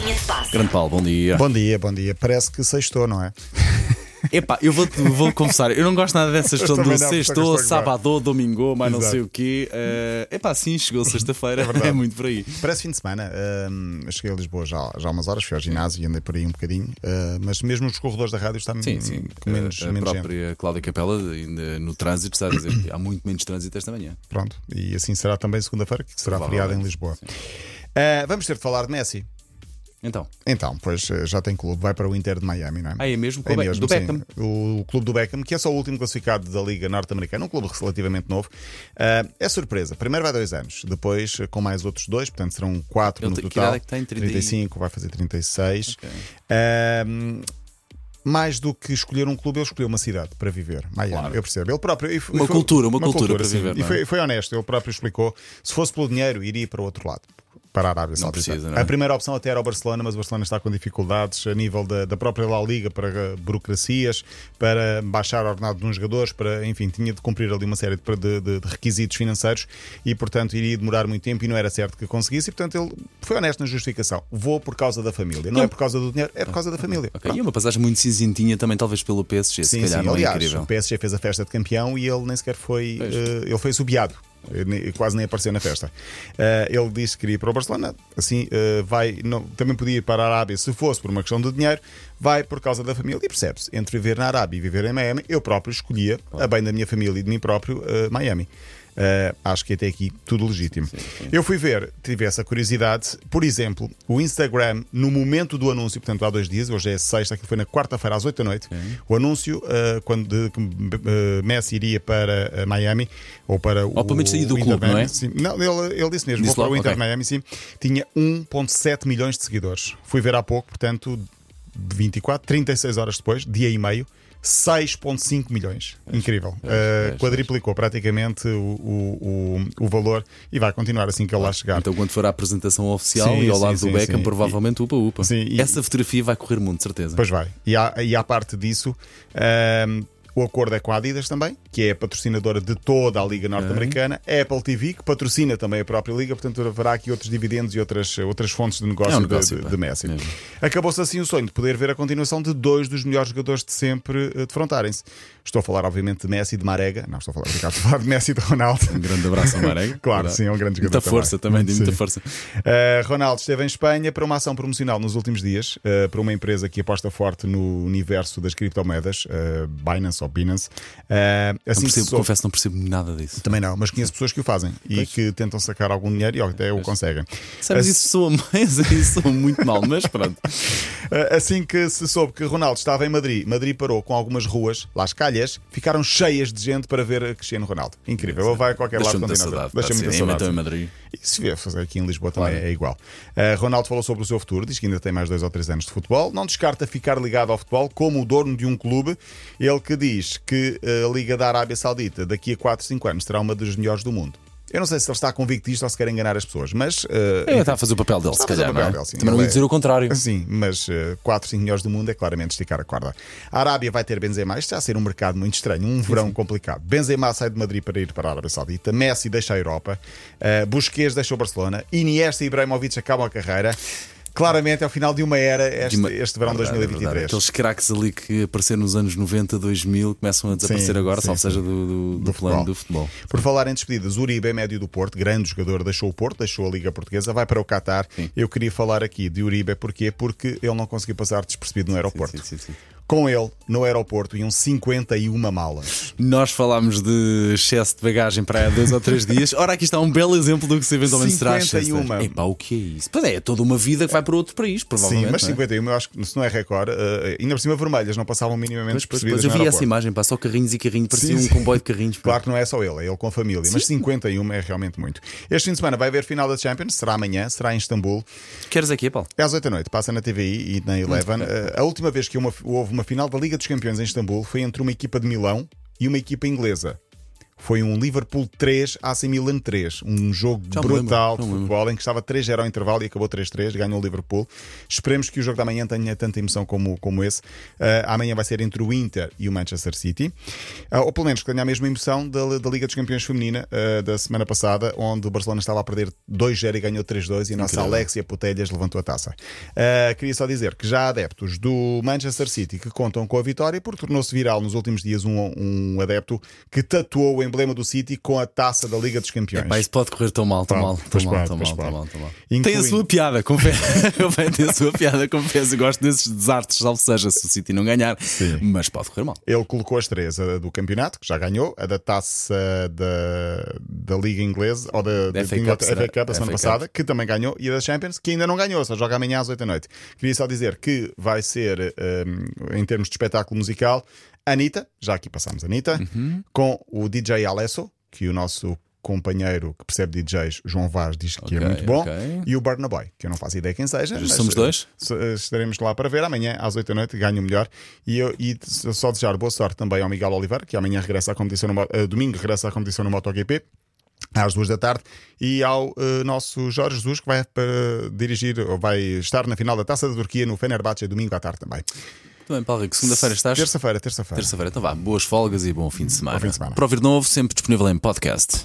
Linha de passe. Grande Paulo, bom dia. Bom dia, bom dia. Parece que sextou, não é? Epá, eu vou, vou confessar, eu não gosto nada dessas questões também do não, sexto, sábado, domingo, mas não Exato. sei o quê. Uh, epá, sim, chegou sexta-feira, é, verdade. muito por aí. Parece fim de semana. Eu cheguei a Lisboa já, já há umas horas, fui ao ginásio e andei por aí um bocadinho. Ah, mas mesmo nos corredores da rádio está Sim, sim. com menos, a, a menos gente. própria Cláudia Capela, ainda no trânsito, está a dizer que há muito menos trânsito esta manhã. Pronto. E assim será também segunda-feira, que será feriado em Lisboa. Ah, vamos ter de falar de Messi. Então, Então, pois eh, já tem clube, vai para o Inter de Miami, não é? ah, é mesmo? É o Be- mesmo, do sim. Beckham. O clube do Beckham, que é só o último classificado da Liga Norte-Americana, um clube relativamente novo. Ah, é surpresa. Primeiro vai dois anos, depois eh, com mais outros dois, portanto serão quatro Ele no tem- que total. idade é que tem? 30 e- 35, vai fazer 36. Ok. Ah, mais do que escolher um clube, ele escolheu uma cidade para viver. Miami, Claro. eu percebo. Ele próprio. e foi- Uma cultura, uma cultura para sim. viver, E é? foi, foi honesto, ele próprio explicou. Se fosse pelo dinheiro, iria para o outro lado. Para a Arábia Saudita. precisa, é? A primeira opção até era o Barcelona, mas o Barcelona está com dificuldades a nível da, da própria La Liga para eh, burocracias, para baixar o ordenado de uns jogadores, para, enfim, tinha de cumprir ali uma série de, de- de- requisitos financeiros e, portanto, iria demorar muito tempo e não era certo que conseguisse. E, portanto, ele foi honesto na justificação. Vou por causa da família. Não é por causa do dinheiro, é por causa da família. Ok, Pronto. E uma passagem muito cinzentinha também, talvez pelo PSG, se Sim, calhar, sim. é Aliás, incrível. o PSG fez a festa de campeão e ele nem sequer foi. Eh, ele foi subiado. Nem- Quase nem apareceu na festa. Eh, ele disse que queria ir para o Barcelona. Assim, eh, vai. Não, também podia ir para a Arábia se fosse por uma questão de dinheiro. Vai por causa da família. E percebe-se, entre viver na Arábia e viver em Miami, eu próprio escolhia, a bem da minha família e de mim próprio, eh, Miami. Eh, acho que até aqui tudo legítimo. Eu fui ver, tive essa curiosidade. Por exemplo, o Instagram, no momento do anúncio, portanto há dois dias, hoje é sexta, aquilo foi na quarta-feira às 8 da noite. O anúncio, eh, quando de, que eh, Messi iria para Miami, ou para o. Ou pelo menos sair do clube, Inter Miami, não é? sim. Não, ele, ele disse mesmo, Disse vou para o? Inter Ok. Miami, sim. Tinha 1,7 milhões de seguidores. Fui ver há pouco, portanto, 24, 36 horas depois, dia e meio. 6,5 milhões. Incrível. Uh, pois, quadriplicou praticamente o, o, o, o valor e vai continuar assim que ele lá chegar. Então, quando for à apresentação oficial Sim, e ao sim, lado sim, do Beckham, provavelmente upa upa. Sim, e- Essa fotografia vai correr muito, certeza. Pois vai. E há, e há parte disso. ahm, o acordo é com a Adidas também, que é a patrocinadora de toda a Liga Norte-Americana. A Apple TV, que patrocina também a própria Liga, portanto haverá aqui outros dividendos e outras, outras fontes de negócio, É um de- negócio, de, pá, de Messi. mesmo. Acabou-se assim o sonho de poder ver a continuação de dois dos melhores jogadores de sempre eh, defrontarem-se. Estou a falar, obviamente, de Messi e de Marega. Não, estou a falar, estou a falar de Messi e de Ronaldo. Um grande abraço ao Marega. Claro, Verdade. sim, é um grande jogador. Muita força também, de muita força. Uh, Ronaldo esteve em Espanha para uma ação promocional nos últimos dias, uh, para uma empresa que aposta forte no universo das criptomoedas, Binance ou Binance. Uh, Não assim que percebo, confesso, não percebo nada disso. Também não, mas conheço pessoas que o fazem e que tentam sacar algum dinheiro e até o conseguem. Sabes, Assim- isso soa mais, isso soa muito mal, mas pronto. Uh, Assim que se soube que Ronaldo estava em Madrid, Madrid parou com algumas ruas, Las Calhas, ficaram cheias de gente para ver Cristiano Ronaldo. Incrível, ele vai a qualquer lado Deixa-me saudade. Deixa pá, muita sim, saudade. em Madrid. E se vier fazer aqui em Lisboa também é igual. Uh, Ronaldo falou sobre o seu futuro, diz que ainda tem mais dois ou três anos de futebol. Não descarta ficar ligado ao futebol como o dono de um clube. Ele que diz que uh, a Liga da Arábia Saudita daqui a 4, 5 anos será uma das melhores do mundo. Eu não sei se ele está convicto disto ou se quer enganar as pessoas, mas. uh, É, está a fazer o papel dele, se calhar. não é? dele, sim. Também não Ele ia dizer é- o contrário. Sim, mas 4, 5 melhores do mundo é claramente esticar a corda. A Arábia vai ter Benzema, isto está a ser um mercado muito estranho, um verão complicado. Benzema sai de Madrid para ir para a Arábia Saudita, Messi deixa a Europa, uh, Busquets deixa o Barcelona, Iniesta e Ibrahimovic acabam a carreira. Claramente é o final de uma era este, De uma- este verão Verdade, 2023. verdade. Aqueles craques ali que apareceram nos anos 90, 2000 começam a desaparecer Sim, agora, sim, salvo sim. seja do, do, do plano futebol. do futebol. Por falar em despedidas, Uribe é médio do Porto, grande jogador, deixou o Porto, deixou a Liga Portuguesa, vai para o Qatar. Eu queria falar aqui de Uribe, porquê? Porque ele não conseguiu passar despercebido no aeroporto. Sim, sim, sim. Com ele, no aeroporto, iam 51 malas. Nós falámos de excesso de bagagem para há dois ou três dias. Ora, aqui está um belo exemplo do que se eventualmente será excesso. 51. Epá, o que é isso? Pois é, é toda uma vida que vai para outro país, provavelmente. Sim, mas não é? 51 eu acho que se não é recorde, eh, ainda por cima vermelhas, não passavam minimamente pois, despercebidas pois, eu vi essa imagem, pá, só carrinhos e carrinhos, parecia Sim, um sim. comboio de carrinhos. pá. Claro que não é só ele, é ele com a família, mas 51 é realmente muito. Este fim de semana vai haver final da Champions, será amanhã, será em Istambul. Queres aqui, Paulo? É às 8 da noite, passa na TVI e na Eleven. Eh, a última vez que uma- houve uma final da Liga dos Campeões em Istambul foi entre uma equipa de Milão e uma equipa inglesa. Foi um Liverpool 3, AC Milan 3. Um jogo Já brutal lembro, de futebol em que estava 3-0 ao intervalo e acabou 3-3, ganhou o Liverpool. Esperemos que o jogo da manhã tenha tanta emoção como, como esse. Uh, amanhã vai ser entre o Inter e o Manchester City. Uh, ou pelo menos que tenha a mesma emoção da, da Liga dos Campeões Feminina uh, da semana passada, onde o Barcelona estava a perder 2-0 e ganhou 3-2 e a nossa Incrível. Alexia Putelhas levantou a taça. Queria só dizer que já há adeptos do Manchester City que contam com a vitória, porque tornou-se viral nos últimos dias um, um adepto que tatuou o emblema do City com a taça da Liga dos Campeões. Pá, isso pode correr tão mal, tão mal, tão mal, tão mal, tão mal, Tem a sua piada, confesso. Tem a sua piada, confesso. Eu gosto desses desartes, salvo seja se o City não ganhar, mas pode correr mal. Ele colocou as três: a do campeonato, que já ganhou, a da taça da, da Liga Inglesa, ou da, Da da FA Cup? FA Cup, a semana passada, que também ganhou, e a da Champions, que ainda não ganhou, só joga amanhã às 8 da noite. Queria só dizer que vai ser, hum, em termos de espetáculo musical, Anitta, já aqui passamos Anitta, Uhum. com o DJ Alesso, que o nosso companheiro que percebe DJs, João Vaz, diz que é Ok, muito bom, ok. e o Burna Boy, que eu não faço ideia quem seja. mas, somos dois? eh, Estaremos lá para ver amanhã às 8 da noite, ganho melhor. E, eu, e só desejar boa sorte também ao Miguel Oliveira, que amanhã regressa à competição no, eh, domingo regressa à competição no MotoGP. Às duas da tarde, e ao eh, nosso Jorge Jesus, que vai para dirigir, ou vai estar na final da taça da Turquia no Fenerbahçe, domingo à tarde também. Bem, Paulo Rico, segunda-feira estás? Terça-feira, terça-feira. Terça-feira, então vá, boas folgas e bom fim de semana. Bom fim de semana. Para ouvir de novo, sempre disponível em podcast.